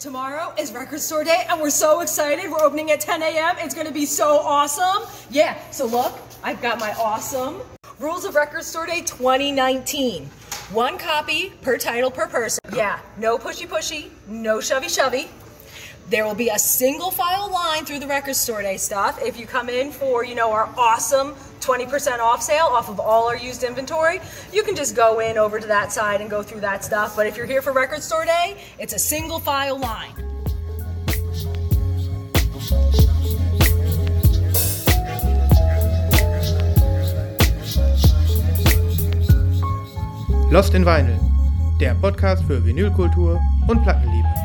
Tomorrow is Record Store Day, and we're so excited. We're opening at 10 a.m. It's gonna be so awesome. Yeah, so look, I've got my awesome Rules of Record Store Day 2019. One copy per title per person. Yeah, no pushy pushy, no shovey shovey. There will be a single file line through the Record Store Day stuff. If you come in for, you know, our awesome 20% off sale off of all our used inventory, you can just go in over to that side and go through that stuff. But if you're here for Record Store Day, it's a single file line. Lost in Vinyl, der Podcast für Vinylkultur und Plattenliebe.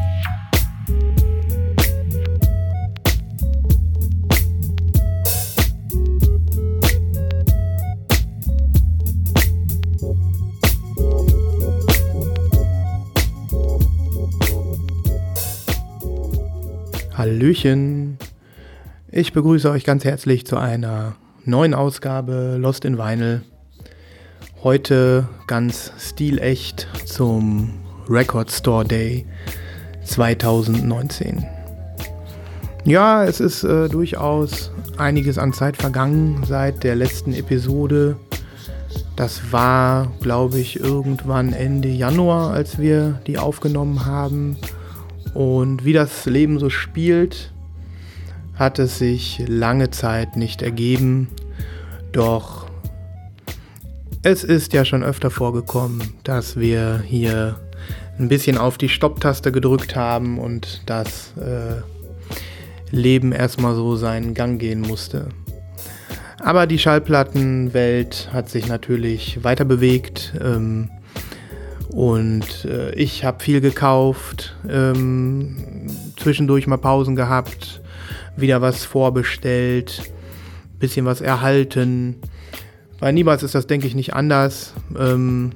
Hallöchen. Ich begrüße euch ganz herzlich zu einer neuen Ausgabe Lost in Vinyl. Heute ganz stilecht zum Record Store Day 2019. Ja, es ist äh, durchaus einiges an Zeit vergangen seit der letzten Episode. Das war, glaube ich, irgendwann Ende Januar, als wir die aufgenommen haben. Und wie das Leben so spielt, hat es sich lange Zeit nicht ergeben. Doch es ist ja schon öfter vorgekommen, dass wir hier ein bisschen auf die Stopptaste gedrückt haben und das äh, Leben erstmal so seinen Gang gehen musste. Aber die Schallplattenwelt hat sich natürlich weiter bewegt. Ähm, und äh, ich habe viel gekauft, ähm, zwischendurch mal Pausen gehabt, wieder was vorbestellt, bisschen was erhalten. Bei niemals ist das, denke ich, nicht anders. Ähm,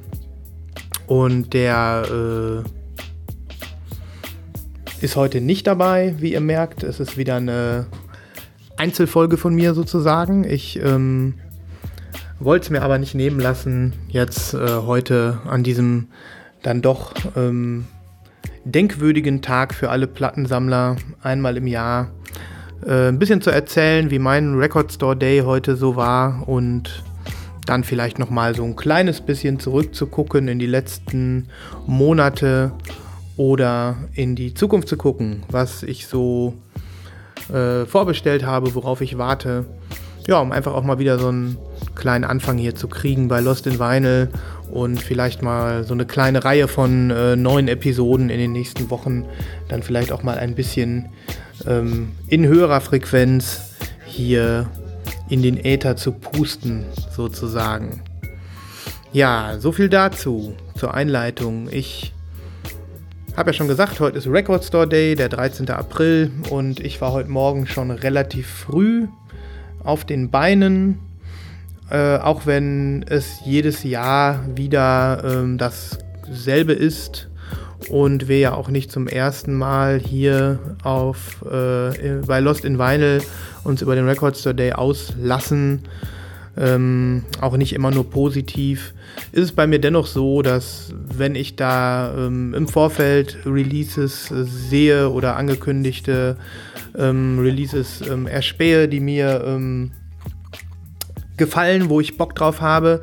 und der äh, ist heute nicht dabei, wie ihr merkt. Es ist wieder eine Einzelfolge von mir sozusagen. Ich ähm, wollte es mir aber nicht nehmen lassen, jetzt äh, heute an diesem dann doch ähm, denkwürdigen Tag für alle Plattensammler einmal im Jahr äh, ein bisschen zu erzählen, wie mein Record Store Day heute so war und dann vielleicht noch mal so ein kleines bisschen zurückzugucken in die letzten Monate oder in die Zukunft zu gucken, was ich so äh, vorbestellt habe, worauf ich warte. Ja, um einfach auch mal wieder so einen kleinen Anfang hier zu kriegen bei Lost in Vinyl und vielleicht mal so eine kleine Reihe von äh, neuen Episoden in den nächsten Wochen dann vielleicht auch mal ein bisschen ähm, in höherer Frequenz hier in den Äther zu pusten, sozusagen. Ja, so viel dazu, zur Einleitung. Ich habe ja schon gesagt, heute ist Record Store Day, der 13. April, und ich war heute Morgen schon relativ früh auf den Beinen, äh, auch wenn es jedes Jahr wieder ähm, dasselbe ist und wir ja auch nicht zum ersten Mal hier auf, äh, bei Lost in Vinyl uns über den Record Store Day auslassen, ähm, auch nicht immer nur positiv, ist es bei mir dennoch so, dass wenn ich da ähm, im Vorfeld Releases sehe oder angekündigte ähm, Releases ähm, erspähe, die mir ähm, gefallen, wo ich Bock drauf habe,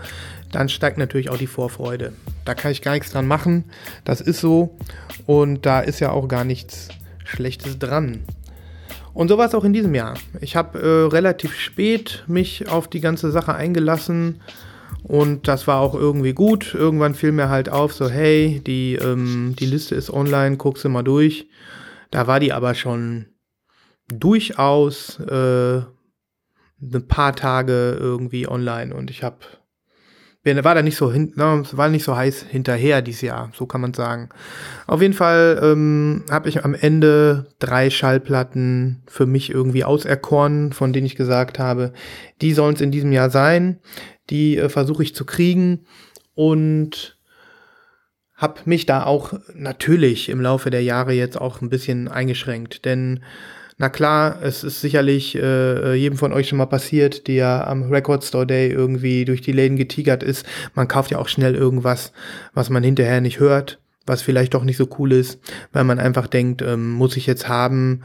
dann steigt natürlich auch die Vorfreude. Da kann ich gar nichts dran machen. Das ist so. Und da ist ja auch gar nichts Schlechtes dran. Und so war es auch in diesem Jahr. Ich habe äh, relativ spät mich auf die ganze Sache eingelassen. Und das war auch irgendwie gut. Irgendwann fiel mir halt auf, so hey, die, ähm, die Liste ist online, guckst du mal durch. Da war die aber schon durchaus äh, ein paar Tage irgendwie online und ich habe war da nicht so hin, war nicht so heiß hinterher dieses Jahr, so kann man sagen. Auf jeden Fall ähm, habe ich am Ende drei Schallplatten für mich irgendwie auserkoren, von denen ich gesagt habe, die sollen es in diesem Jahr sein. Die äh, versuche ich zu kriegen und habe mich da auch natürlich im Laufe der Jahre jetzt auch ein bisschen eingeschränkt, denn na klar, es ist sicherlich äh, jedem von euch schon mal passiert, der am Record Store Day irgendwie durch die Läden getigert ist. Man kauft ja auch schnell irgendwas, was man hinterher nicht hört, was vielleicht doch nicht so cool ist, weil man einfach denkt, ähm, muss ich jetzt haben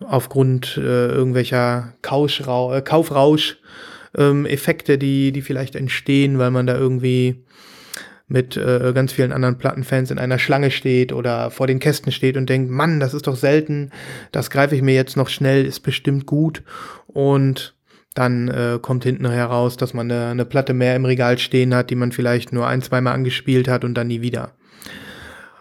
aufgrund äh, irgendwelcher Kauschrau äh, ähm, die, die vielleicht entstehen, weil man da irgendwie mit äh, ganz vielen anderen Plattenfans in einer Schlange steht oder vor den Kästen steht und denkt, Mann, das ist doch selten, das greife ich mir jetzt noch schnell, ist bestimmt gut. Und dann äh, kommt hinten heraus, dass man eine, eine Platte mehr im Regal stehen hat, die man vielleicht nur ein, zweimal angespielt hat und dann nie wieder.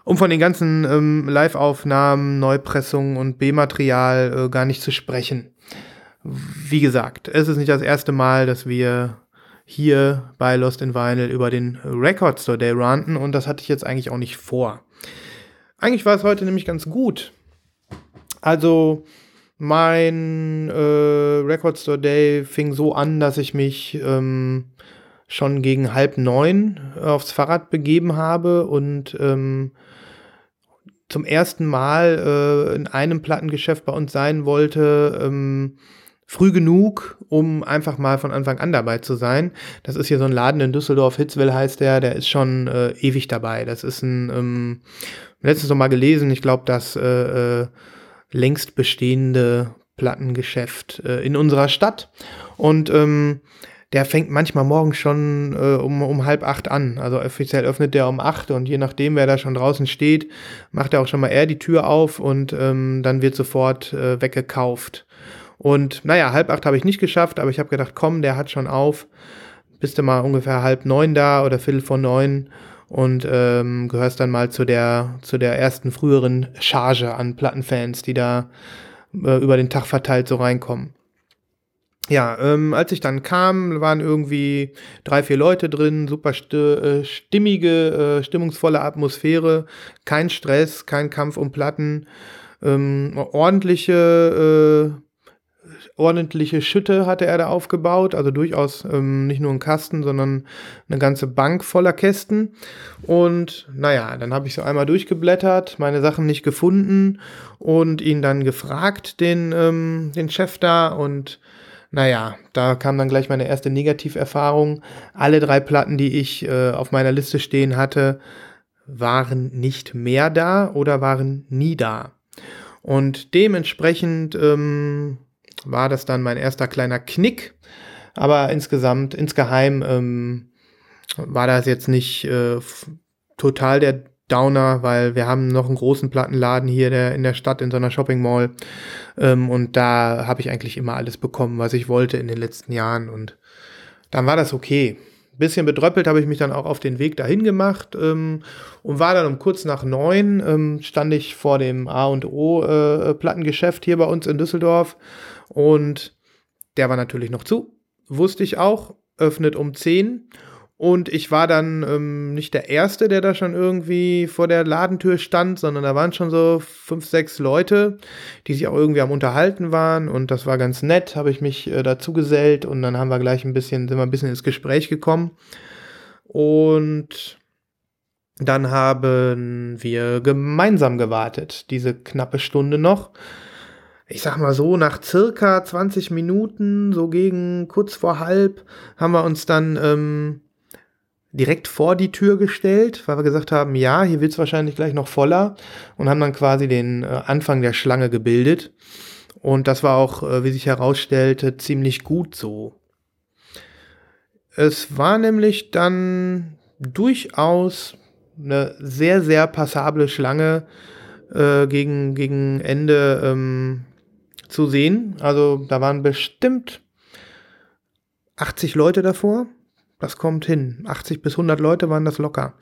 Um von den ganzen ähm, Live-Aufnahmen, Neupressungen und B-Material äh, gar nicht zu sprechen. Wie gesagt, es ist nicht das erste Mal, dass wir hier bei Lost in Vinyl über den Record Store Day ranten und das hatte ich jetzt eigentlich auch nicht vor. Eigentlich war es heute nämlich ganz gut. Also mein äh, Record Store Day fing so an, dass ich mich ähm, schon gegen halb neun aufs Fahrrad begeben habe und ähm, zum ersten Mal äh, in einem Plattengeschäft bei uns sein wollte, ähm, früh genug, um einfach mal von Anfang an dabei zu sein. Das ist hier so ein Laden in Düsseldorf, Hitzwil heißt der, der ist schon äh, ewig dabei. Das ist ein, ähm, letztens noch mal gelesen, ich glaube, das äh, äh, längst bestehende Plattengeschäft äh, in unserer Stadt. Und ähm, der fängt manchmal morgens schon äh, um, um halb acht an. Also offiziell öffnet der um acht und je nachdem, wer da schon draußen steht, macht er auch schon mal eher die Tür auf und ähm, dann wird sofort äh, weggekauft. Und naja, halb acht habe ich nicht geschafft, aber ich habe gedacht, komm, der hat schon auf. Bist du mal ungefähr halb neun da oder viertel vor neun und ähm, gehörst dann mal zu der, zu der ersten früheren Charge an Plattenfans, die da äh, über den Tag verteilt so reinkommen. Ja, ähm, als ich dann kam, waren irgendwie drei, vier Leute drin, super äh, stimmige, äh, stimmungsvolle Atmosphäre, kein Stress, kein Kampf um Platten, ähm, ordentliche äh, ordentliche Schütte hatte er da aufgebaut, also durchaus ähm, nicht nur ein Kasten, sondern eine ganze Bank voller Kästen. Und naja, dann habe ich so einmal durchgeblättert, meine Sachen nicht gefunden und ihn dann gefragt, den, ähm, den Chef da. Und naja, da kam dann gleich meine erste Negativerfahrung. Alle drei Platten, die ich äh, auf meiner Liste stehen hatte, waren nicht mehr da oder waren nie da. Und dementsprechend ähm, war das dann mein erster kleiner Knick. Aber insgesamt, insgeheim ähm, war das jetzt nicht äh, total der Downer, weil wir haben noch einen großen Plattenladen hier der, in der Stadt in so einer Shopping Mall. Ähm, und da habe ich eigentlich immer alles bekommen, was ich wollte in den letzten Jahren. Und dann war das okay. Bisschen bedröppelt habe ich mich dann auch auf den Weg dahin gemacht ähm, und war dann um kurz nach neun, ähm, stand ich vor dem A und O äh, Plattengeschäft hier bei uns in Düsseldorf und der war natürlich noch zu. Wusste ich auch. Öffnet um 10. Und ich war dann ähm, nicht der Erste, der da schon irgendwie vor der Ladentür stand, sondern da waren schon so fünf, sechs Leute, die sich auch irgendwie am Unterhalten waren. Und das war ganz nett, habe ich mich äh, dazu gesellt und dann haben wir gleich ein bisschen, sind wir ein bisschen ins Gespräch gekommen. Und dann haben wir gemeinsam gewartet, diese knappe Stunde noch ich sag mal so, nach circa 20 Minuten, so gegen kurz vor halb, haben wir uns dann ähm, direkt vor die Tür gestellt, weil wir gesagt haben, ja, hier wird es wahrscheinlich gleich noch voller und haben dann quasi den äh, Anfang der Schlange gebildet. Und das war auch, äh, wie sich herausstellte, ziemlich gut so. Es war nämlich dann durchaus eine sehr, sehr passable Schlange äh, gegen, gegen Ende ähm, zu sehen. Also da waren bestimmt 80 Leute davor. Das kommt hin. 80 bis 100 Leute waren das locker.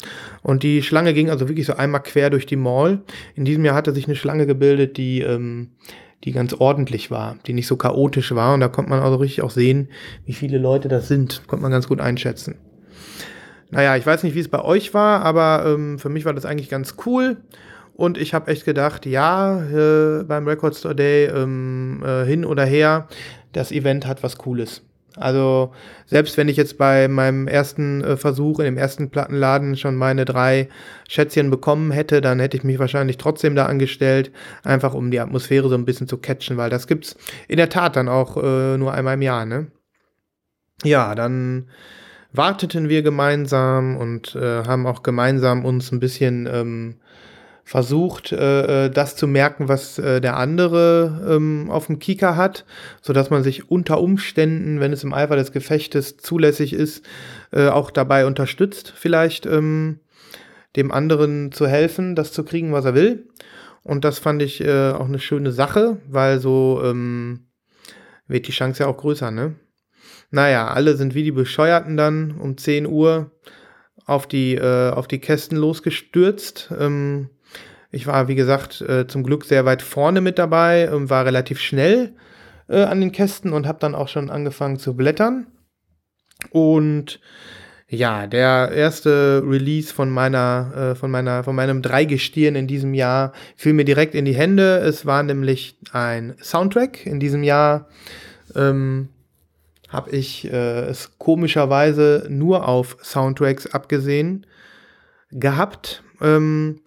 Und die Schlange ging also wirklich so einmal quer durch die Mall. In diesem Jahr hatte sich eine Schlange gebildet, die, ähm, die ganz ordentlich war, die nicht so chaotisch war. Und da konnte man also richtig auch sehen, wie viele Leute das sind. Konnte man ganz gut einschätzen. Naja, ich weiß nicht, wie es bei euch war, aber ähm, für mich war das eigentlich ganz cool. Und ich habe echt gedacht, ja, äh, beim Record Store Day ähm, äh, hin oder her, das Event hat was Cooles. Also selbst wenn ich jetzt bei meinem ersten äh, Versuch in dem ersten Plattenladen schon meine drei Schätzchen bekommen hätte, dann hätte ich mich wahrscheinlich trotzdem da angestellt, einfach um die Atmosphäre so ein bisschen zu catchen, weil das gibt's in der Tat dann auch äh, nur einmal im Jahr, ne? Ja, dann warteten wir gemeinsam und äh, haben auch gemeinsam uns ein bisschen ähm, versucht, äh, äh, das zu merken, was äh, der andere ähm, auf dem Kika hat, so dass man sich unter Umständen, wenn es im Eifer des Gefechtes zulässig ist, äh, auch dabei unterstützt, vielleicht ähm, dem anderen zu helfen, das zu kriegen, was er will. Und das fand ich äh, auch eine schöne Sache, weil so ähm, wird die Chance ja auch größer, ne? Naja, alle sind wie die Bescheuerten dann um 10 Uhr auf die, äh, auf die Kästen losgestürzt. Ähm, ich war, wie gesagt, äh, zum Glück sehr weit vorne mit dabei, und war relativ schnell äh, an den Kästen und habe dann auch schon angefangen zu blättern. Und ja, der erste Release von meiner, äh, von meiner, von meinem Dreigestirn in diesem Jahr fiel mir direkt in die Hände. Es war nämlich ein Soundtrack in diesem Jahr. Ähm, habe ich es komischerweise nur auf Soundtracks abgesehen gehabt. Ähm,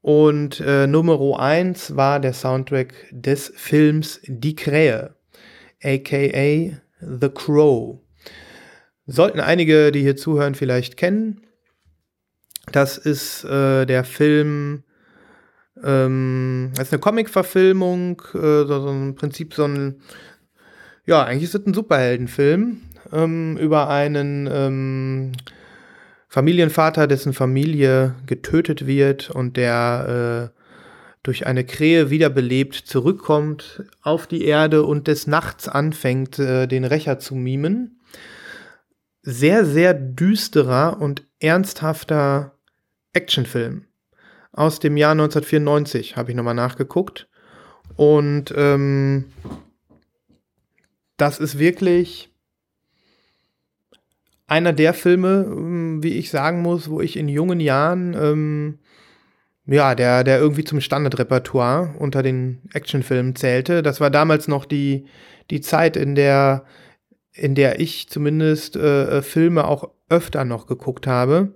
und äh, Nummer 1 war der Soundtrack des Films Die Krähe, aka The Crow. Sollten einige, die hier zuhören, vielleicht kennen. Das ist äh, der Film, ähm, das ist eine Comic-Verfilmung, äh, so, so im Prinzip so ein, ja, eigentlich ist es ein Superheldenfilm ähm, über einen ähm, Familienvater, dessen Familie getötet wird und der äh, durch eine Krähe wiederbelebt zurückkommt auf die Erde und des Nachts anfängt, äh, den Rächer zu mimen sehr, sehr düsterer und ernsthafter Actionfilm aus dem Jahr 1994, habe ich nochmal nachgeguckt. Und ähm, das ist wirklich einer der Filme, ähm, wie ich sagen muss, wo ich in jungen Jahren, ähm, ja, der, der irgendwie zum Standardrepertoire unter den Actionfilmen zählte. Das war damals noch die, die Zeit, in der in der ich zumindest äh, äh, Filme auch öfter noch geguckt habe.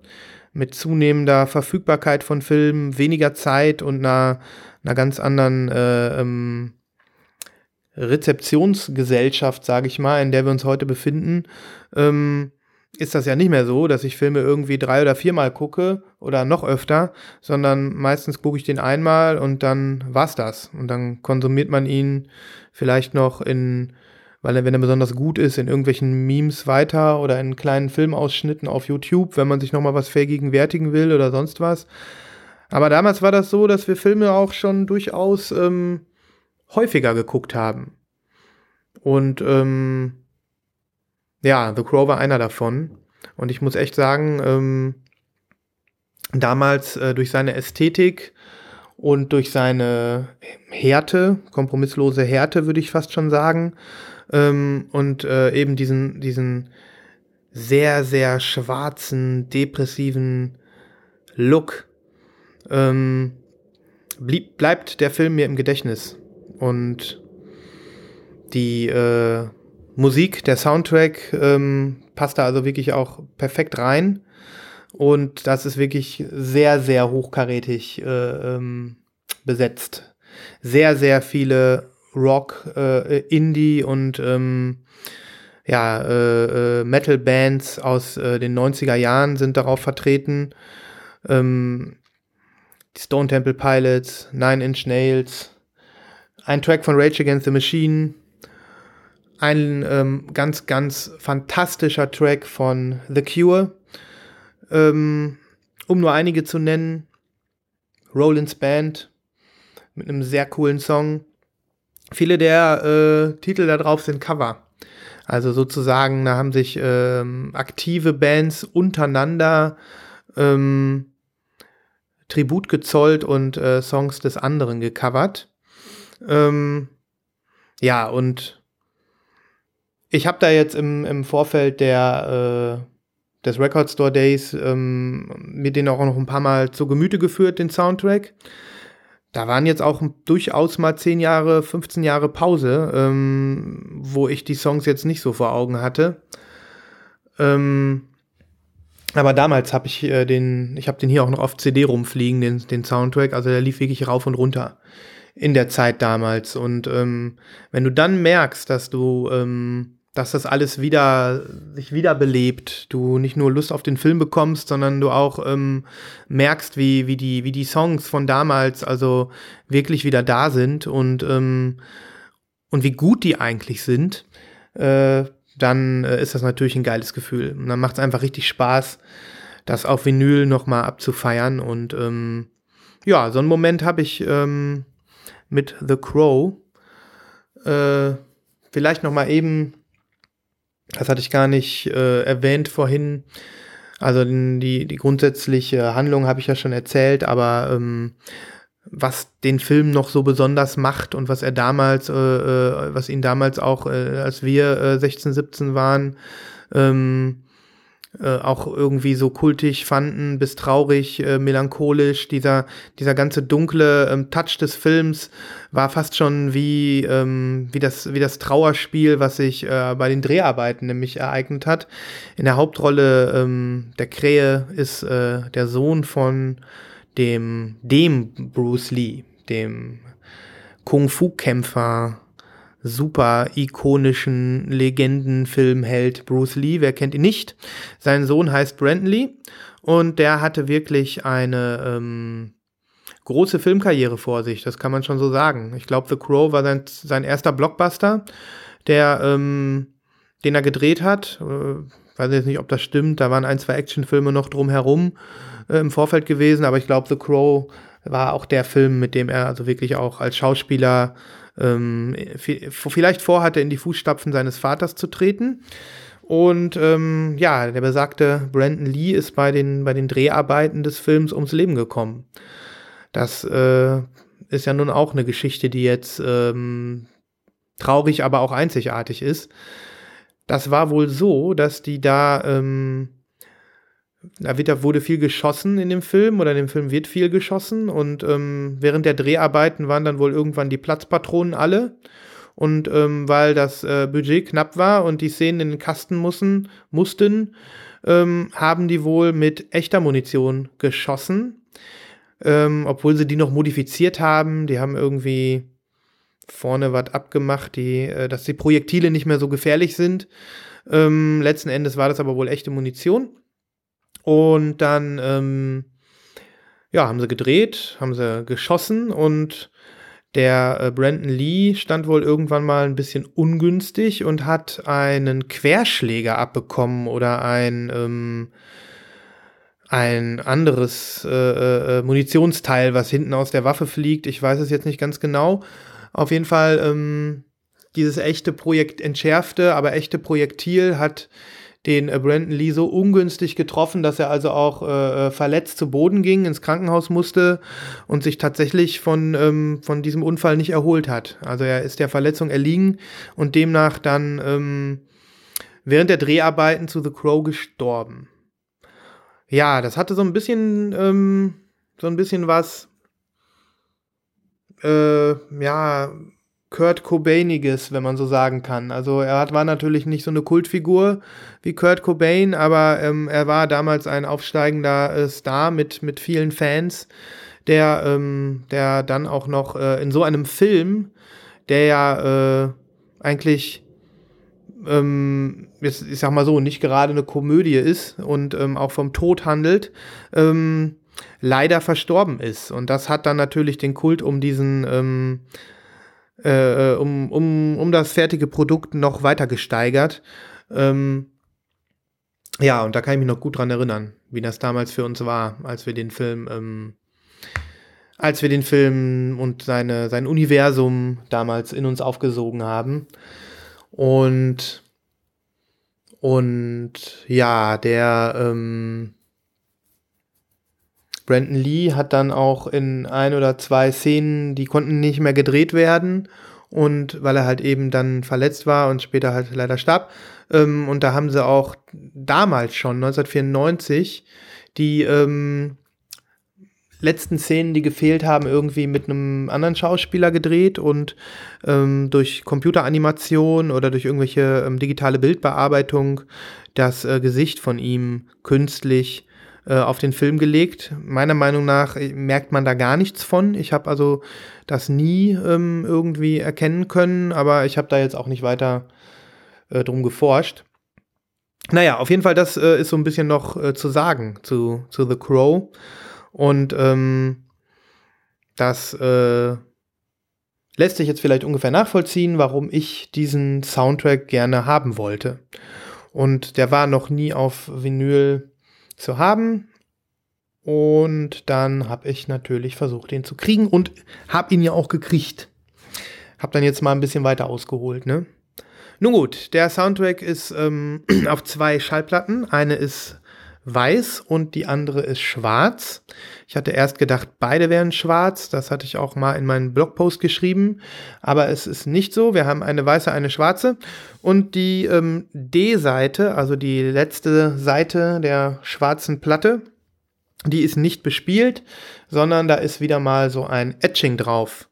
Mit zunehmender Verfügbarkeit von Filmen, weniger Zeit und einer, einer ganz anderen äh, ähm, Rezeptionsgesellschaft, sage ich mal, in der wir uns heute befinden, ähm, ist das ja nicht mehr so, dass ich Filme irgendwie drei oder viermal gucke oder noch öfter, sondern meistens gucke ich den einmal und dann war's das. Und dann konsumiert man ihn vielleicht noch in weil er, wenn er besonders gut ist, in irgendwelchen Memes weiter oder in kleinen Filmausschnitten auf YouTube, wenn man sich nochmal was vergegenwärtigen will oder sonst was. Aber damals war das so, dass wir Filme auch schon durchaus ähm, häufiger geguckt haben. Und ähm, ja, The Crow war einer davon. Und ich muss echt sagen, ähm, damals äh, durch seine Ästhetik und durch seine Härte, kompromisslose Härte, würde ich fast schon sagen, ähm, und äh, eben diesen, diesen sehr, sehr schwarzen, depressiven Look ähm, blieb, bleibt der Film mir im Gedächtnis. Und die äh, Musik, der Soundtrack ähm, passt da also wirklich auch perfekt rein. Und das ist wirklich sehr, sehr hochkarätig äh, ähm, besetzt. Sehr, sehr viele Rock, äh, Indie und ähm, ja, äh, äh, Metal-Bands aus äh, den 90er Jahren sind darauf vertreten. Ähm, die Stone Temple Pilots, Nine Inch Nails, ein Track von Rage Against the Machine, ein ähm, ganz, ganz fantastischer Track von The Cure, ähm, um nur einige zu nennen. Rollins Band mit einem sehr coolen Song. Viele der äh, Titel da drauf sind Cover. Also sozusagen, da haben sich ähm, aktive Bands untereinander ähm, Tribut gezollt und äh, Songs des anderen gecovert. Ähm, ja, und ich habe da jetzt im, im Vorfeld der, äh, des Record Store Days ähm, mir den auch noch ein paar Mal zu Gemüte geführt, den Soundtrack da waren jetzt auch durchaus mal 10 Jahre, 15 Jahre Pause, ähm, wo ich die Songs jetzt nicht so vor Augen hatte. Ähm, aber damals habe ich äh, den, ich habe den hier auch noch auf CD rumfliegen, den, den Soundtrack. Also der lief wirklich rauf und runter in der Zeit damals. Und ähm, wenn du dann merkst, dass du ähm, dass das alles wieder sich wiederbelebt. Du nicht nur Lust auf den Film bekommst, sondern du auch ähm, merkst, wie, wie, die, wie die Songs von damals also wirklich wieder da sind und, ähm, und wie gut die eigentlich sind, äh, dann äh, ist das natürlich ein geiles Gefühl. Und dann macht es einfach richtig Spaß, das auf Vinyl nochmal abzufeiern. Und ähm, ja, so einen Moment habe ich ähm, mit The Crow. Äh, vielleicht nochmal eben das hatte ich gar nicht äh, erwähnt vorhin. Also die, die grundsätzliche Handlung habe ich ja schon erzählt, aber ähm, was den Film noch so besonders macht und was er damals, äh, äh, was ihn damals auch, äh, als wir äh, 16, 17 waren, ähm, äh, auch irgendwie so kultig fanden, bis traurig, äh, melancholisch. Dieser, dieser ganze dunkle ähm, Touch des Films war fast schon wie, ähm, wie, das, wie das Trauerspiel, was sich äh, bei den Dreharbeiten nämlich ereignet hat. In der Hauptrolle ähm, der Krähe ist äh, der Sohn von dem, dem Bruce Lee, dem Kung-Fu-Kämpfer super ikonischen Legendenfilmheld Bruce Lee. Wer kennt ihn nicht? Sein Sohn heißt Brandon Lee und der hatte wirklich eine ähm, große Filmkarriere vor sich, das kann man schon so sagen. Ich glaube, The Crow war sein, sein erster Blockbuster, der, ähm, den er gedreht hat. Äh, weiß jetzt nicht, ob das stimmt. Da waren ein, zwei Actionfilme noch drumherum äh, im Vorfeld gewesen, aber ich glaube, The Crow war auch der Film, mit dem er also wirklich auch als Schauspieler ähm, vielleicht vorhatte, in die Fußstapfen seines Vaters zu treten. Und ähm, ja, der besagte Brandon Lee ist bei den, bei den Dreharbeiten des Films ums Leben gekommen. Das äh, ist ja nun auch eine Geschichte, die jetzt ähm, traurig, aber auch einzigartig ist. Das war wohl so, dass die da ähm, da wird, wurde viel geschossen in dem Film oder in dem Film wird viel geschossen und ähm, während der Dreharbeiten waren dann wohl irgendwann die Platzpatronen alle und ähm, weil das äh, Budget knapp war und die Szenen in den Kasten mussten, mussten ähm, haben die wohl mit echter Munition geschossen, ähm, obwohl sie die noch modifiziert haben. Die haben irgendwie vorne was abgemacht, die, äh, dass die Projektile nicht mehr so gefährlich sind. Ähm, letzten Endes war das aber wohl echte Munition. Und dann, ähm, ja, haben sie gedreht, haben sie geschossen und der äh, Brandon Lee stand wohl irgendwann mal ein bisschen ungünstig und hat einen Querschläger abbekommen oder ein, ähm, ein anderes äh, äh, Munitionsteil, was hinten aus der Waffe fliegt. Ich weiß es jetzt nicht ganz genau. Auf jeden Fall, ähm, dieses echte Projekt entschärfte, aber echte Projektil hat den äh, Brandon Lee so ungünstig getroffen, dass er also auch äh, äh, verletzt zu Boden ging, ins Krankenhaus musste und sich tatsächlich von, ähm, von diesem Unfall nicht erholt hat. Also er ist der Verletzung erliegen und demnach dann ähm, während der Dreharbeiten zu The Crow gestorben. Ja, das hatte so ein bisschen, ähm, so ein bisschen was, äh, ja, Kurt Cobainiges, wenn man so sagen kann. Also er hat, war natürlich nicht so eine Kultfigur wie Kurt Cobain, aber ähm, er war damals ein aufsteigender äh, Star mit, mit vielen Fans, der, ähm, der dann auch noch äh, in so einem Film, der ja äh, eigentlich, ähm, jetzt, ich sag mal so, nicht gerade eine Komödie ist und ähm, auch vom Tod handelt, ähm, leider verstorben ist. Und das hat dann natürlich den Kult um diesen ähm, äh, um, um, um das fertige Produkt noch weiter gesteigert. Ähm, ja, und da kann ich mich noch gut dran erinnern, wie das damals für uns war, als wir den Film, ähm, als wir den Film und seine, sein Universum damals in uns aufgesogen haben. Und, und ja, der, ähm, Brandon Lee hat dann auch in ein oder zwei Szenen, die konnten nicht mehr gedreht werden und weil er halt eben dann verletzt war und später halt leider starb. Ähm, und da haben sie auch damals schon, 1994, die ähm, letzten Szenen, die gefehlt haben, irgendwie mit einem anderen Schauspieler gedreht und ähm, durch Computeranimation oder durch irgendwelche ähm, digitale Bildbearbeitung das äh, Gesicht von ihm künstlich äh, auf den Film gelegt. Meiner Meinung nach äh, merkt man da gar nichts von. Ich habe also das nie ähm, irgendwie erkennen können, aber ich habe da jetzt auch nicht weiter äh, drum geforscht. Naja, auf jeden Fall, das äh, ist so ein bisschen noch äh, zu sagen zu, zu The Crow. Und ähm, das lässt sich jetzt vielleicht ungefähr nachvollziehen, warum ich diesen Soundtrack gerne haben wollte. Und der war noch nie auf Vinyl zu haben. Und dann habe ich natürlich versucht, den zu kriegen und habe ihn ja auch gekriegt. Hab dann jetzt mal ein bisschen weiter ausgeholt, ne? Nun gut, der Soundtrack ist ähm, auf zwei Schallplatten. Eine ist weiß und die andere ist schwarz. Ich hatte erst gedacht, beide wären schwarz. Das hatte ich auch mal in meinen Blogpost geschrieben. Aber es ist nicht so. Wir haben eine weiße, eine schwarze. Und die ähm, D-Seite, also die letzte Seite der schwarzen Platte, die ist nicht bespielt, sondern da ist wieder mal so ein Etching drauf.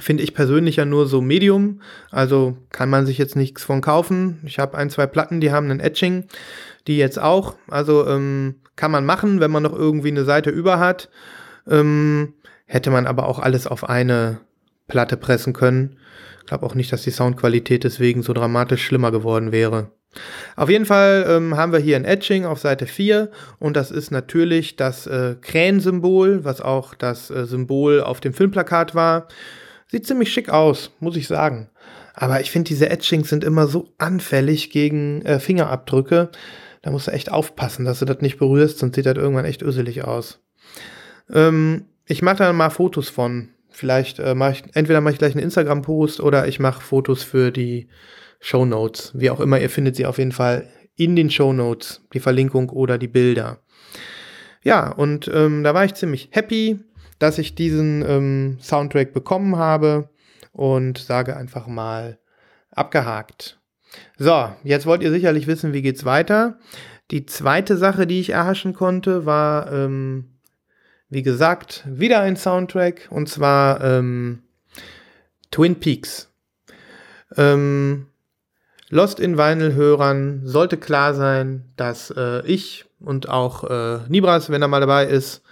Finde ich persönlich ja nur so Medium, also kann man sich jetzt nichts von kaufen. Ich habe ein, zwei Platten, die haben einen Etching, die jetzt auch. Also ähm, kann man machen, wenn man noch irgendwie eine Seite über hat. Ähm, hätte man aber auch alles auf eine Platte pressen können. Ich glaube auch nicht, dass die Soundqualität deswegen so dramatisch schlimmer geworden wäre. Auf jeden Fall ähm, haben wir hier ein Etching auf Seite 4 und das ist natürlich das äh, Krähensymbol, was auch das äh, Symbol auf dem Filmplakat war. Sieht ziemlich schick aus, muss ich sagen. Aber ich finde, diese Etchings sind immer so anfällig gegen äh, Fingerabdrücke. Da musst du echt aufpassen, dass du das nicht berührst, sonst sieht das irgendwann echt öselig aus. Ähm, ich mache da mal Fotos von. Vielleicht äh, mache ich, entweder mache ich gleich einen Instagram-Post oder ich mache Fotos für die Show Notes. Wie auch immer, ihr findet sie auf jeden Fall in den Show Notes, die Verlinkung oder die Bilder. Ja, und ähm, da war ich ziemlich happy, dass ich diesen ähm, Soundtrack bekommen habe und sage einfach mal abgehakt. So, jetzt wollt ihr sicherlich wissen, wie geht's weiter. Die zweite Sache, die ich erhaschen konnte, war, ähm, wie gesagt, wieder ein Soundtrack und zwar ähm, Twin Peaks. Ähm, Lost in Vinyl-Hörern sollte klar sein, dass äh, ich und auch äh, Nibras, wenn er mal dabei ist,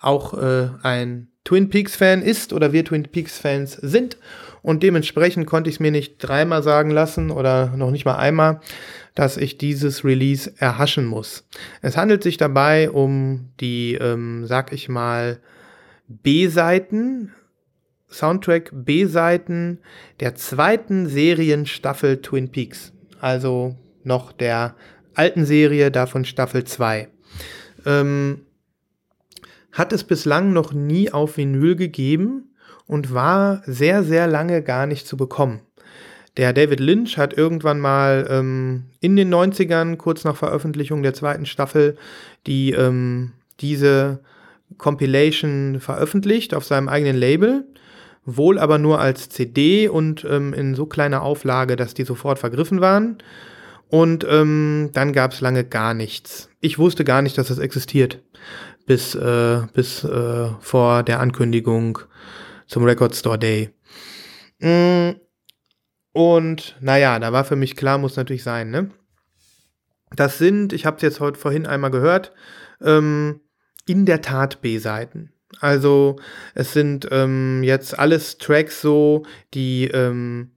auch äh, ein Twin Peaks-Fan ist oder wir Twin Peaks-Fans sind. Und dementsprechend konnte ich es mir nicht dreimal sagen lassen oder noch nicht mal einmal, dass ich dieses Release erhaschen muss. Es handelt sich dabei um die, ähm, sag ich mal, B-Seiten Soundtrack B-Seiten der zweiten Serienstaffel Twin Peaks. Also noch der alten Serie, davon Staffel 2. Ähm, hat es bislang noch nie auf Vinyl gegeben und war sehr, sehr lange gar nicht zu bekommen. Der David Lynch hat irgendwann mal ähm, in den 90ern, kurz nach Veröffentlichung der zweiten Staffel, die, ähm, diese Compilation veröffentlicht auf seinem eigenen Label wohl aber nur als CD und ähm, in so kleiner Auflage, dass die sofort vergriffen waren. Und ähm, dann gab es lange gar nichts. Ich wusste gar nicht, dass das existiert, bis, äh, bis äh, vor der Ankündigung zum Record Store Day. Mm, und naja, da war für mich klar, muss natürlich sein, ne? Das sind, ich habe es jetzt heute vorhin einmal gehört, ähm, in der Tat B-Seiten. Also es sind ähm, jetzt alles Tracks so, die, ähm,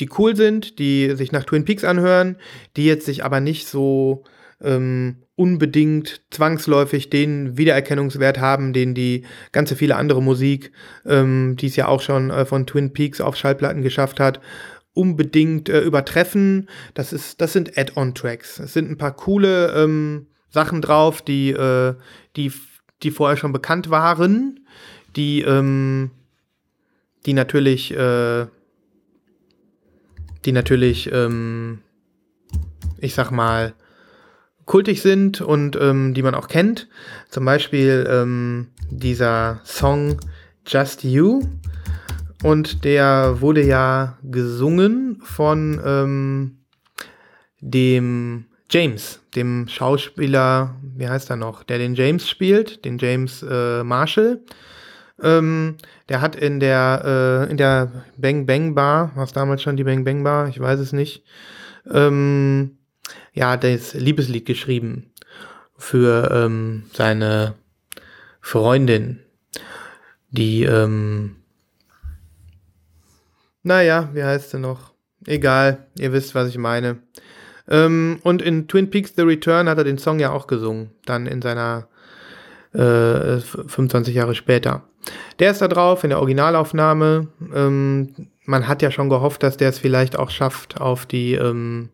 die cool sind, die sich nach Twin Peaks anhören, die jetzt sich aber nicht so ähm, unbedingt zwangsläufig den Wiedererkennungswert haben, den die ganze viele andere Musik, ähm, die es ja auch schon äh, von Twin Peaks auf Schallplatten geschafft hat, unbedingt äh, übertreffen. Das ist, das sind Add-on-Tracks. Es sind ein paar coole ähm, Sachen drauf, die, äh, die die vorher schon bekannt waren, die, ähm, die natürlich, äh, die natürlich, ähm, ich sag mal, kultig sind und ähm, die man auch kennt. Zum Beispiel ähm, dieser Song Just You. Und der wurde ja gesungen von ähm, dem James, dem Schauspieler, wie heißt er noch, der den James spielt, den James äh, Marshall. Ähm, der hat in der, äh, in der Bang Bang Bar, was damals schon die Bang Bang Bar, ich weiß es nicht, ähm, ja, das Liebeslied geschrieben für ähm, seine Freundin, die, ähm, naja, wie heißt sie noch? egal, ihr wisst, was ich meine. Ähm, und in Twin Peaks The Return hat er den Song ja auch gesungen, dann in seiner äh, 25 Jahre später. Der ist da drauf in der Originalaufnahme. Ähm, man hat ja schon gehofft, dass der es vielleicht auch schafft auf die, ähm,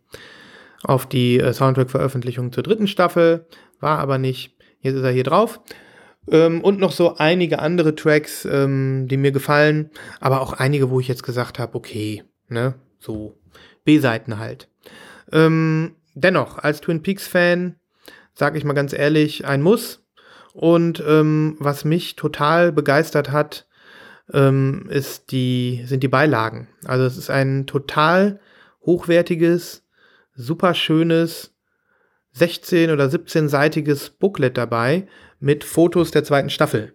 auf die äh, Soundtrack-Veröffentlichung zur dritten Staffel. War aber nicht. Jetzt ist er hier drauf. Ähm, und noch so einige andere Tracks, ähm, die mir gefallen, aber auch einige, wo ich jetzt gesagt habe, okay, ne, so B-Seiten halt. Ähm, dennoch, als Twin Peaks-Fan, sage ich mal ganz ehrlich, ein Muss. Und ähm, was mich total begeistert hat, ähm, ist die, sind die Beilagen. Also es ist ein total hochwertiges, super schönes 16 oder 17-seitiges Booklet dabei mit Fotos der zweiten Staffel.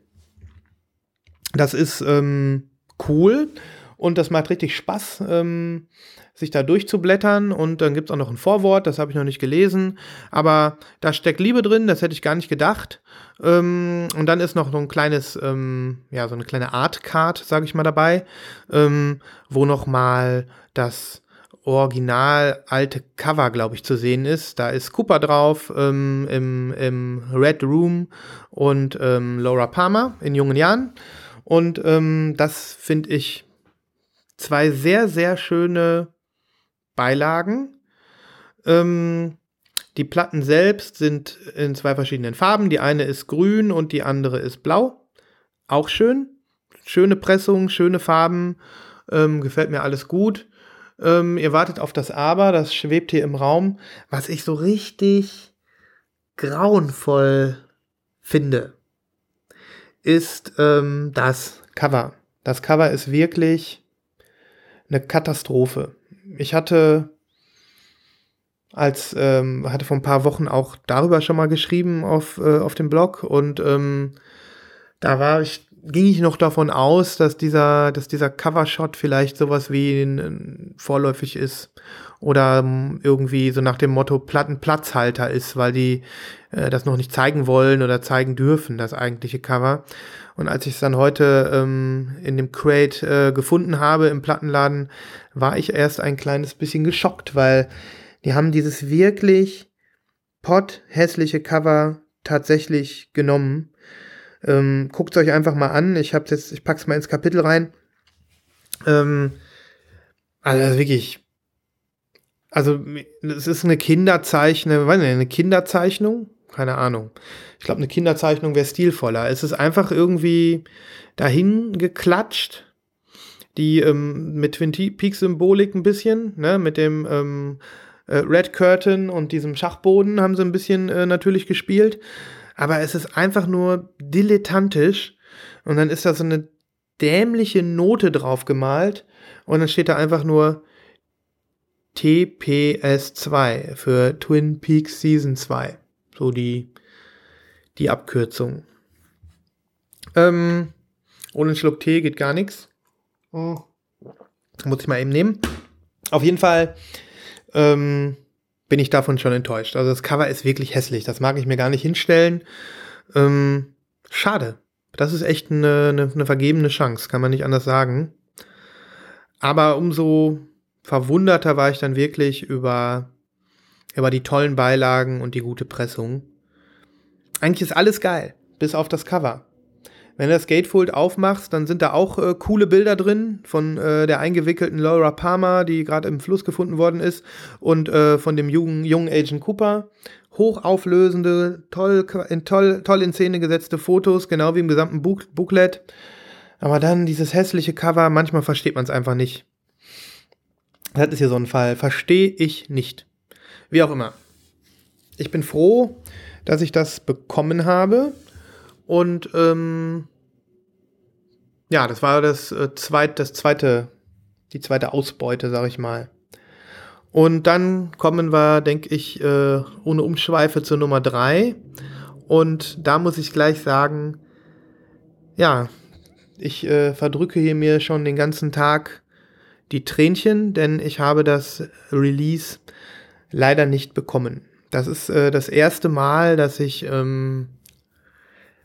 Das ist ähm, cool und das macht richtig Spaß, ähm, sich da durchzublättern. Und dann gibt es auch noch ein Vorwort, das habe ich noch nicht gelesen. Aber da steckt Liebe drin, das hätte ich gar nicht gedacht. Ähm, und dann ist noch so ein kleines, ähm, ja, so eine kleine Art-Card, sage ich mal, dabei, ähm, wo noch mal das original alte Cover, glaube ich, zu sehen ist. Da ist Cooper drauf ähm, im, im Red Room und ähm, Laura Palmer in jungen Jahren. Und ähm, das finde ich zwei sehr, sehr schöne Beilagen. Ähm, die Platten selbst sind in zwei verschiedenen Farben. Die eine ist grün und die andere ist blau. Auch schön. Schöne Pressung, schöne Farben. Ähm, gefällt mir alles gut. Ähm, ihr wartet auf das Aber, das schwebt hier im Raum. Was ich so richtig grauenvoll finde, ist ähm, das Cover. Das Cover ist wirklich eine Katastrophe. Ich hatte als ähm, hatte vor ein paar Wochen auch darüber schon mal geschrieben auf, äh, auf dem Blog und ähm, da war ich ging ich noch davon aus, dass dieser, dass dieser Covershot vielleicht sowas wie ein, vorläufig ist oder ähm, irgendwie so nach dem Motto Plattenplatzhalter ist, weil die äh, das noch nicht zeigen wollen oder zeigen dürfen, das eigentliche Cover. Und als ich es dann heute ähm, in dem Crate äh, gefunden habe im Plattenladen, war ich erst ein kleines bisschen geschockt, weil die haben dieses wirklich pot hässliche Cover tatsächlich genommen ähm, Guckt es euch einfach mal an. Ich hab's jetzt, ich pack's mal ins Kapitel rein. Ähm, also wirklich. Also es ist eine Kinderzeichnung, eine Kinderzeichnung, keine Ahnung. Ich glaube, eine Kinderzeichnung wäre stilvoller. Es ist einfach irgendwie dahin geklatscht. Die ähm, mit Twin Peaks Symbolik ein bisschen, ne, mit dem ähm, äh, Red Curtain und diesem Schachboden haben sie ein bisschen äh, natürlich gespielt aber es ist einfach nur dilettantisch und dann ist da so eine dämliche Note drauf gemalt und dann steht da einfach nur TPS2 für Twin Peaks Season 2. So die, die Abkürzung. Ähm, ohne einen Schluck Tee geht gar nichts. Oh. Muss ich mal eben nehmen. Auf jeden Fall ähm, bin ich davon schon enttäuscht. Also das Cover ist wirklich hässlich. Das mag ich mir gar nicht hinstellen. Ähm, schade. Das ist echt eine, eine, eine vergebene Chance, kann man nicht anders sagen. Aber umso verwunderter war ich dann wirklich über, über die tollen Beilagen und die gute Pressung. Eigentlich ist alles geil, bis auf das Cover. Wenn du das Gatefold aufmachst, dann sind da auch äh, coole Bilder drin von äh, der eingewickelten Laura Palmer, die gerade im Fluss gefunden worden ist, und äh, von dem jungen, jungen Agent Cooper. Hochauflösende, toll, in, toll, toll in Szene gesetzte Fotos, genau wie im gesamten Book Booklet. Aber dann dieses hässliche Cover, manchmal versteht man es einfach nicht. Das ist hier so ein Fall. Verstehe ich nicht. Wie auch immer. Ich bin froh, dass ich das bekommen habe. Und ähm, ja, das war das, äh, zweit, das zweite, die zweite Ausbeute, sag ich mal. Und dann kommen wir, denke ich, äh, ohne Umschweife zur Nummer drei. Und da muss ich gleich sagen, ja, ich äh, verdrücke hier mir schon den ganzen Tag die Tränchen, denn ich habe das Release leider nicht bekommen. Das ist äh, das erste Mal, dass ich ähm,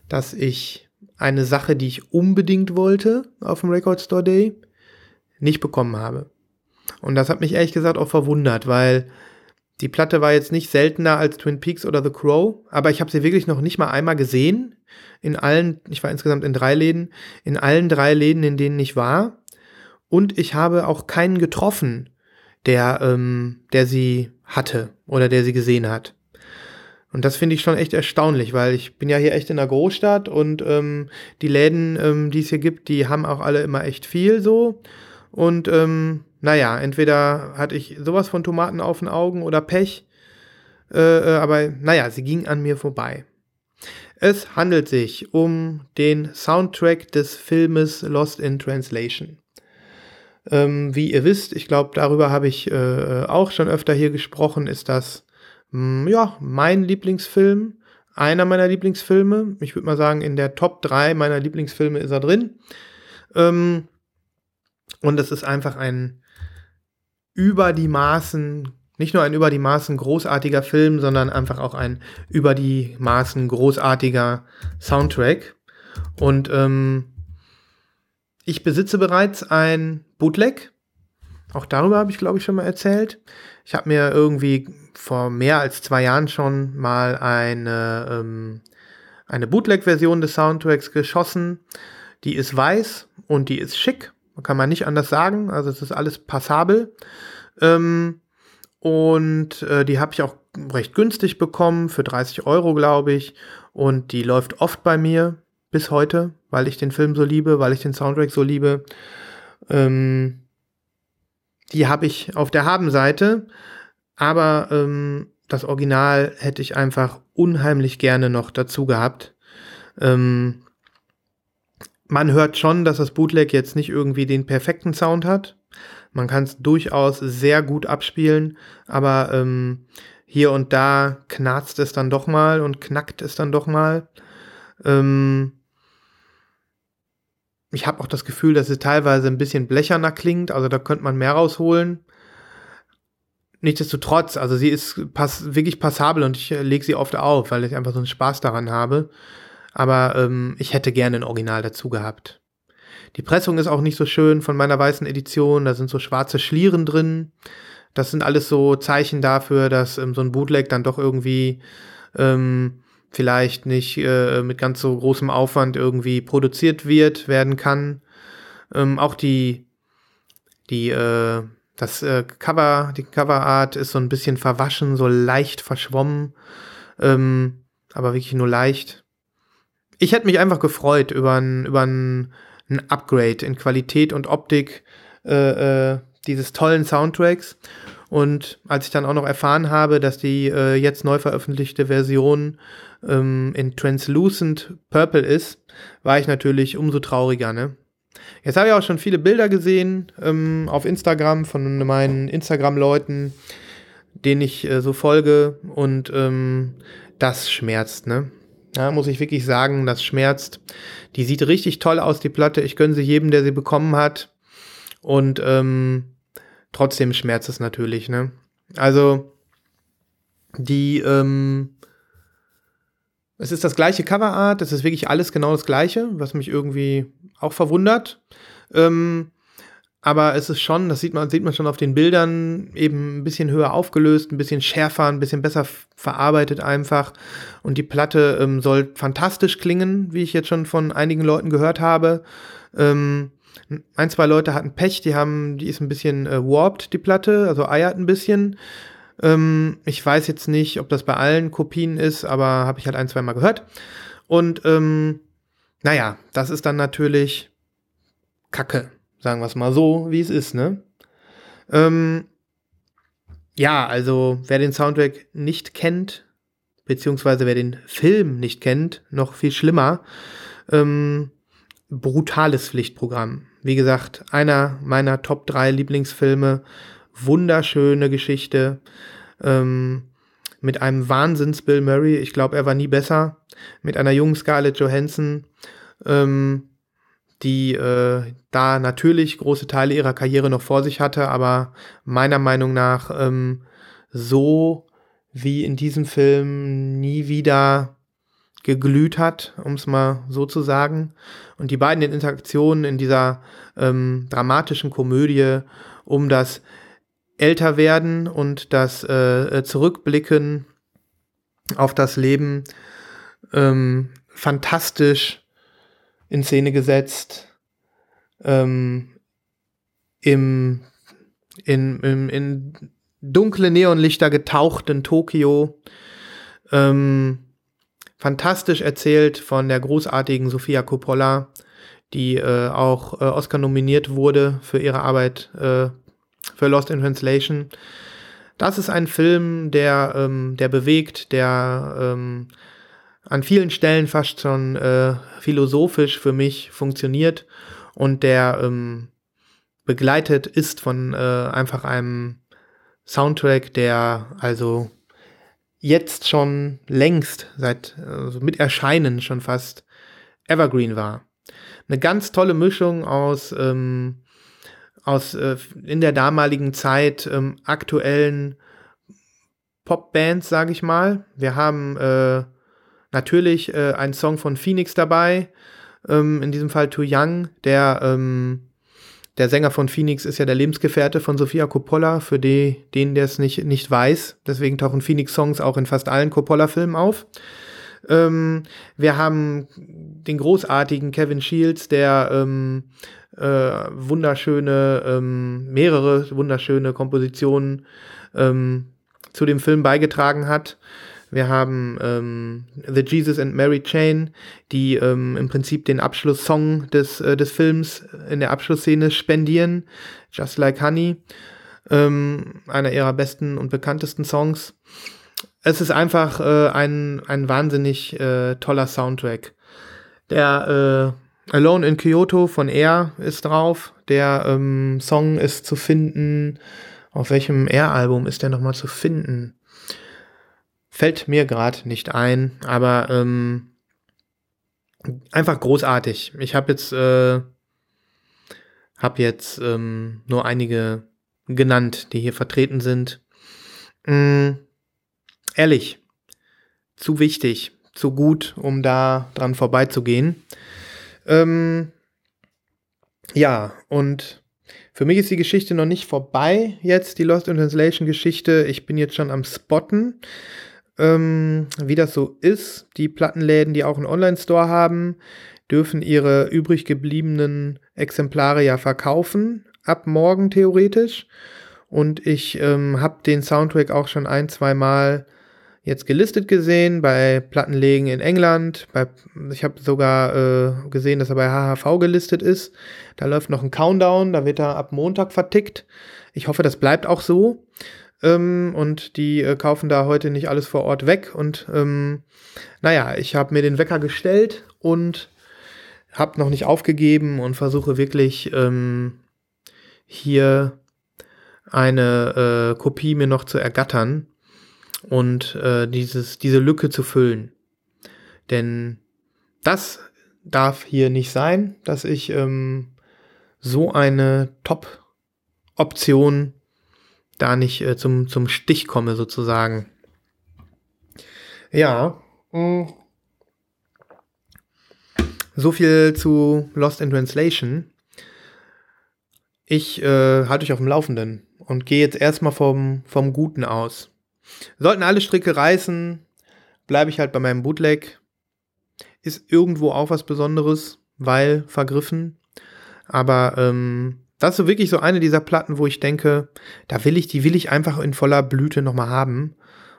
dass ich eine Sache, die ich unbedingt wollte auf dem Record Store Day, nicht bekommen habe. Und das hat mich ehrlich gesagt auch verwundert, weil die Platte war jetzt nicht seltener als Twin Peaks oder The Crow, aber ich habe sie wirklich noch nicht mal einmal gesehen. In allen, ich war insgesamt in drei Läden, in allen drei Läden, in denen ich war. Und ich habe auch keinen getroffen, der, ähm, der sie hatte oder der sie gesehen hat. Und das finde ich schon echt erstaunlich, weil ich bin ja hier echt in der Großstadt und ähm, die Läden, ähm, die es hier gibt, die haben auch alle immer echt viel so. Und ähm, naja, entweder hatte ich sowas von Tomaten auf den Augen oder Pech, äh, äh, aber naja, sie ging an mir vorbei. Es handelt sich um den Soundtrack des Filmes Lost in Translation. Ähm, wie ihr wisst, ich glaube, darüber habe ich äh, auch schon öfter hier gesprochen, ist das mh, hm, ja mein Lieblingsfilm, einer meiner Lieblingsfilme. Ich würde mal sagen, in der Top 3 meiner Lieblingsfilme ist er drin. Ähm, und es ist einfach ein über die Maßen, nicht nur ein über die Maßen großartiger Film, sondern einfach auch ein über die Maßen großartiger Soundtrack. Und ähm, ich besitze bereits ein Bootleg. Auch darüber habe ich, glaube ich, schon mal erzählt. Ich habe mir irgendwie vor mehr als zwei Jahren schon mal eine, ähm, eine Bootleg-Version des Soundtracks geschossen. Die ist weiß und die ist schick kann man nicht anders sagen. Also es ist alles passabel. Ähm, und äh, die habe ich auch recht günstig bekommen, für 30 Euro, glaube ich. Und die läuft oft bei mir bis heute, weil ich den Film so liebe, weil ich den Soundtrack so liebe. Ähm, die habe ich auf der Habenseite, aber ähm, das Original hätte ich einfach unheimlich gerne noch dazu gehabt. Ähm, man hört schon, dass das Bootleg jetzt nicht irgendwie den perfekten Sound hat. Man kann es durchaus sehr gut abspielen, aber ähm, hier und da knarzt es dann doch mal und knackt es dann doch mal. Ähm, ich habe auch das Gefühl, dass es teilweise ein bisschen blecherner klingt, also da könnte man mehr rausholen. Nichtsdestotrotz, also sie ist pass wirklich passabel und ich äh, lege sie oft auf, weil ich einfach so einen Spaß daran habe aber ähm, ich hätte gerne ein Original dazu gehabt. Die Pressung ist auch nicht so schön von meiner weißen Edition, da sind so schwarze Schlieren drin. Das sind alles so Zeichen dafür, dass ähm, so ein Bootleg dann doch irgendwie ähm, vielleicht nicht äh, mit ganz so großem Aufwand irgendwie produziert wird, werden kann. Ähm, auch die, die, äh, das äh, Cover, die Coverart ist so ein bisschen verwaschen, so leicht verschwommen, ähm, aber wirklich nur leicht ich hätte mich einfach gefreut über ein, über ein, ein Upgrade in Qualität und Optik äh, äh, dieses tollen Soundtracks. Und als ich dann auch noch erfahren habe, dass die äh, jetzt neu veröffentlichte Version ähm, in Translucent Purple ist, war ich natürlich umso trauriger. Ne? Jetzt habe ich auch schon viele Bilder gesehen ähm, auf Instagram von meinen Instagram-Leuten, denen ich äh, so folge. Und ähm, das schmerzt, ne? Ja, muss ich wirklich sagen, das schmerzt. Die sieht richtig toll aus, die Platte. Ich gönne sie jedem, der sie bekommen hat. Und ähm, trotzdem schmerzt es natürlich, ne? Also, die, ähm, es ist das gleiche Coverart, es ist wirklich alles genau das gleiche, was mich irgendwie auch verwundert. Ähm, aber es ist schon, das sieht man, sieht man schon auf den Bildern, eben ein bisschen höher aufgelöst, ein bisschen schärfer, ein bisschen besser verarbeitet einfach. Und die Platte ähm, soll fantastisch klingen, wie ich jetzt schon von einigen Leuten gehört habe. Ähm, ein, zwei Leute hatten Pech, die haben, die ist ein bisschen äh, warped, die Platte, also eiert ein bisschen. Ähm, ich weiß jetzt nicht, ob das bei allen Kopien ist, aber habe ich halt ein, zwei Mal gehört. Und ähm, naja, das ist dann natürlich Kacke. Sagen wir es mal so, wie es ist, ne? Ähm, ja, also wer den Soundtrack nicht kennt, beziehungsweise wer den Film nicht kennt, noch viel schlimmer, ähm, brutales Pflichtprogramm. Wie gesagt, einer meiner Top 3 Lieblingsfilme, wunderschöne Geschichte, ähm, mit einem Wahnsinns Bill Murray, ich glaube, er war nie besser, mit einer jungen Scarlett Johansson, ähm, die äh, da natürlich große Teile ihrer Karriere noch vor sich hatte, aber meiner Meinung nach ähm, so wie in diesem Film nie wieder geglüht hat, um es mal so zu sagen. Und die beiden Interaktionen in dieser ähm, dramatischen Komödie um das Älterwerden und das äh, Zurückblicken auf das Leben ähm, fantastisch in Szene gesetzt. Ähm, im, in, in, in dunkle Neonlichter getauchten Tokio. Ähm, fantastisch erzählt von der großartigen Sofia Coppola, die äh, auch äh, Oscar nominiert wurde für ihre Arbeit äh, für Lost in Translation. Das ist ein Film, der, ähm, der bewegt, der ähm, an vielen Stellen fast schon äh, philosophisch für mich funktioniert und der ähm, begleitet ist von äh, einfach einem Soundtrack, der also jetzt schon längst seit also mit Erscheinen schon fast Evergreen war. Eine ganz tolle Mischung aus ähm, aus äh, in der damaligen Zeit ähm, aktuellen Popbands, sage ich mal. Wir haben äh, natürlich äh, einen Song von Phoenix dabei, ähm, in diesem Fall Too Young, der ähm, der Sänger von Phoenix ist ja der Lebensgefährte von Sofia Coppola, für die, den, der es nicht, nicht weiß. Deswegen tauchen Phoenix-Songs auch in fast allen Coppola-Filmen auf. Ähm, wir haben den großartigen Kevin Shields, der ähm, äh, wunderschöne, ähm, mehrere wunderschöne Kompositionen ähm, zu dem Film beigetragen hat. Wir haben ähm, The Jesus and Mary Chain, die ähm, im Prinzip den Abschlusssong des, äh, des Films in der Abschlussszene spendieren. Just Like Honey. Ähm, einer ihrer besten und bekanntesten Songs. Es ist einfach äh, ein, ein wahnsinnig äh, toller Soundtrack. Der äh, Alone in Kyoto von Air ist drauf. Der ähm, Song ist zu finden. Auf welchem Air-Album ist der nochmal zu finden? Fällt mir gerade nicht ein, aber ähm, einfach großartig. Ich habe jetzt, äh, hab jetzt ähm, nur einige genannt, die hier vertreten sind. Mm, ehrlich, zu wichtig, zu gut, um da dran vorbeizugehen. Ähm, ja, und für mich ist die Geschichte noch nicht vorbei jetzt, die Lost in Translation Geschichte. Ich bin jetzt schon am Spotten ähm, wie das so ist. Die Plattenläden, die auch einen Online-Store haben, dürfen ihre übrig gebliebenen Exemplare ja verkaufen, ab morgen theoretisch. Und ich ähm, habe den Soundtrack auch schon ein, zwei Mal jetzt gelistet gesehen bei Plattenläden in England. Bei, ich habe sogar äh, gesehen, dass er bei HHV gelistet ist. Da läuft noch ein Countdown, da wird er ab Montag vertickt. Ich hoffe, das bleibt auch so. Ähm, und die äh, kaufen da heute nicht alles vor Ort weg. Und ähm, naja, ich habe mir den Wecker gestellt und habe noch nicht aufgegeben und versuche wirklich ähm, hier eine äh, Kopie mir noch zu ergattern und äh, dieses, diese Lücke zu füllen. Denn das darf hier nicht sein, dass ich ähm, so eine Top-Option da nicht äh, zum, zum Stich komme, sozusagen. Ja. Mh. Mm. So viel zu Lost in Translation. Ich äh, halte euch auf dem Laufenden und gehe jetzt erstmal vom, vom Guten aus. Sollten alle Stricke reißen, bleibe ich halt bei meinem Bootleg. Ist irgendwo auch was Besonderes, weil vergriffen. Aber ähm, das ist so wirklich so eine dieser Platten, wo ich denke, da will ich, die will ich einfach in voller Blüte nochmal haben.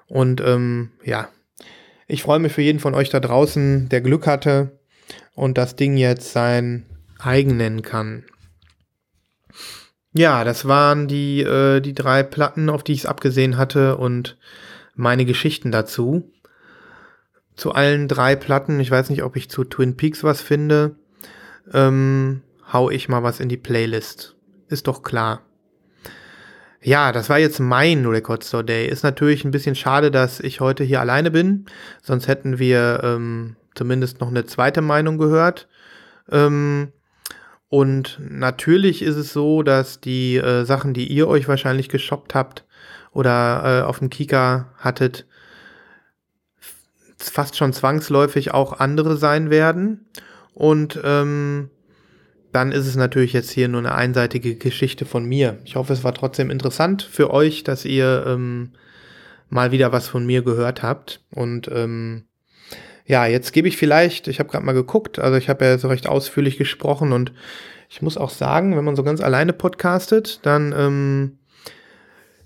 Und ähm, ja, ich freue mich für jeden von euch da draußen, der Glück hatte und das Ding jetzt sein eigen nennen kann. Ja, das waren die, äh, die drei Platten, auf die ich es abgesehen hatte und meine Geschichten dazu. Zu allen drei Platten, ich weiß nicht, ob ich zu Twin Peaks was finde. Ähm, hau ich mal was in die Playlist. Ist doch klar. Ja, das war jetzt mein Record Store Day. Ist natürlich ein bisschen schade, dass ich heute hier alleine bin. Sonst hätten wir ähm, zumindest noch eine zweite Meinung gehört. Ähm, und natürlich ist es so, dass die äh, Sachen, die ihr euch wahrscheinlich geshoppt habt oder äh, auf dem Kika hattet, fast schon zwangsläufig auch andere sein werden. Und ähm, dann ist es natürlich jetzt hier nur eine einseitige Geschichte von mir. Ich hoffe, es war trotzdem interessant für euch, dass ihr ähm, mal wieder was von mir gehört habt. Und ähm, ja, jetzt gebe ich vielleicht, ich habe gerade mal geguckt, also ich habe ja so recht ausführlich gesprochen und ich muss auch sagen, wenn man so ganz alleine podcastet, dann, ähm,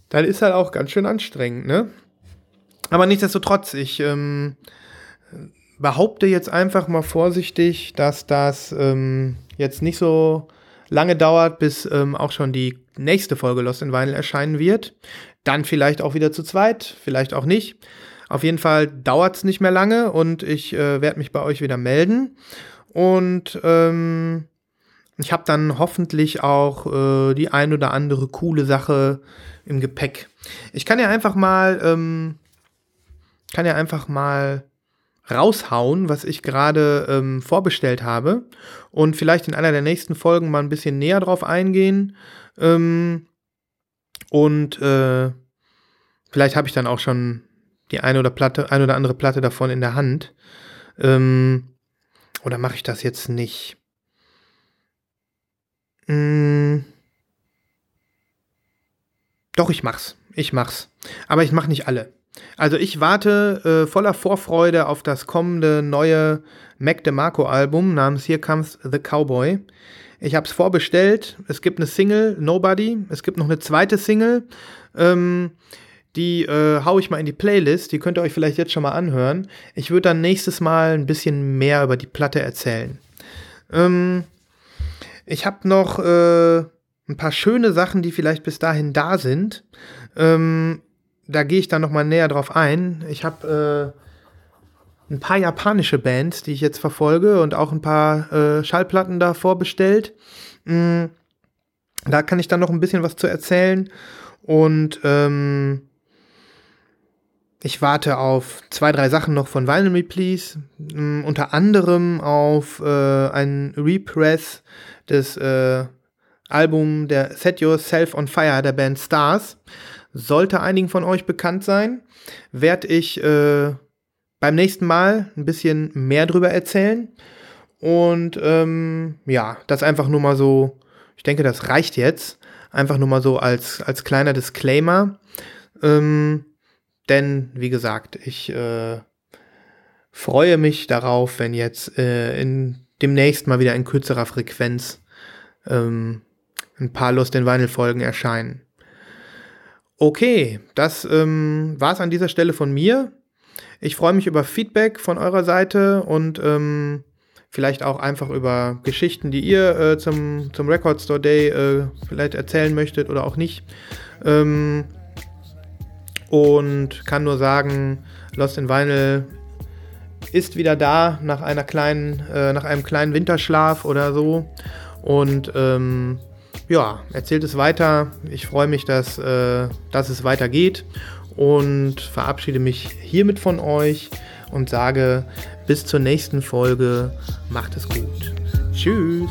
dann ist halt auch ganz schön anstrengend, ne? Aber nichtsdestotrotz, ich ähm, behaupte jetzt einfach mal vorsichtig, dass das ähm, jetzt nicht so lange dauert, bis ähm, auch schon die nächste Folge Lost in Vinyl erscheinen wird. Dann vielleicht auch wieder zu zweit, vielleicht auch nicht. Auf jeden Fall dauert es nicht mehr lange und ich äh, werde mich bei euch wieder melden. Und ähm, ich habe dann hoffentlich auch äh, die ein oder andere coole Sache im Gepäck. Ich kann ja einfach mal, ähm, kann ja einfach mal raushauen, was ich gerade ähm, vorbestellt habe und vielleicht in einer der nächsten Folgen mal ein bisschen näher drauf eingehen. Ähm, und äh, vielleicht habe ich dann auch schon die eine oder Platte, eine oder andere Platte davon in der Hand. Ähm, oder mache ich das jetzt nicht? Hm. Doch, ich mach's. Ich mach's. Aber ich mach nicht alle. Also ich warte äh, voller Vorfreude auf das kommende neue Mac DeMarco Album namens Here Comes the Cowboy. Ich habe es vorbestellt. Es gibt eine Single, Nobody. Es gibt noch eine zweite Single. Ähm, die äh, hau ich mal in die Playlist. Die könnt ihr euch vielleicht jetzt schon mal anhören. Ich würde dann nächstes Mal ein bisschen mehr über die Platte erzählen. Ähm, ich habe noch äh, ein paar schöne Sachen, die vielleicht bis dahin da sind. Ähm, da gehe ich dann noch mal näher drauf ein. Ich habe äh, ein paar japanische Bands, die ich jetzt verfolge und auch ein paar äh, Schallplatten da vorbestellt. Mm, da kann ich dann noch ein bisschen was zu erzählen. Und ähm, ich warte auf zwei, drei Sachen noch von Vinyl Me Please. Mm, unter anderem auf äh, ein Repress des äh, Album der Set Yourself on Fire der Band Stars sollte einigen von euch bekannt sein, werde ich äh, beim nächsten Mal ein bisschen mehr drüber erzählen. Und ähm, ja, das einfach nur mal so, ich denke, das reicht jetzt. Einfach nur mal so als, als kleiner Disclaimer. Ähm, denn, wie gesagt, ich äh, freue mich darauf, wenn jetzt äh, in demnächst mal wieder in kürzerer Frequenz ähm, ein paar Lust in Vinyl Folgen erscheinen. Okay, das ähm, war es an dieser Stelle von mir. Ich freue mich über Feedback von eurer Seite und ähm, vielleicht auch einfach über Geschichten, die ihr äh, zum, zum Record Store Day äh, vielleicht erzählen möchtet oder auch nicht. Ähm, und kann nur sagen, Lost in Vinyl ist wieder da nach einer kleinen, äh, nach einem kleinen Winterschlaf oder so. Und ähm, ja, erzählt es weiter. Ich freue mich, dass, äh, dass es weitergeht und verabschiede mich hiermit von euch und sage bis zur nächsten Folge. Macht es gut. Tschüss.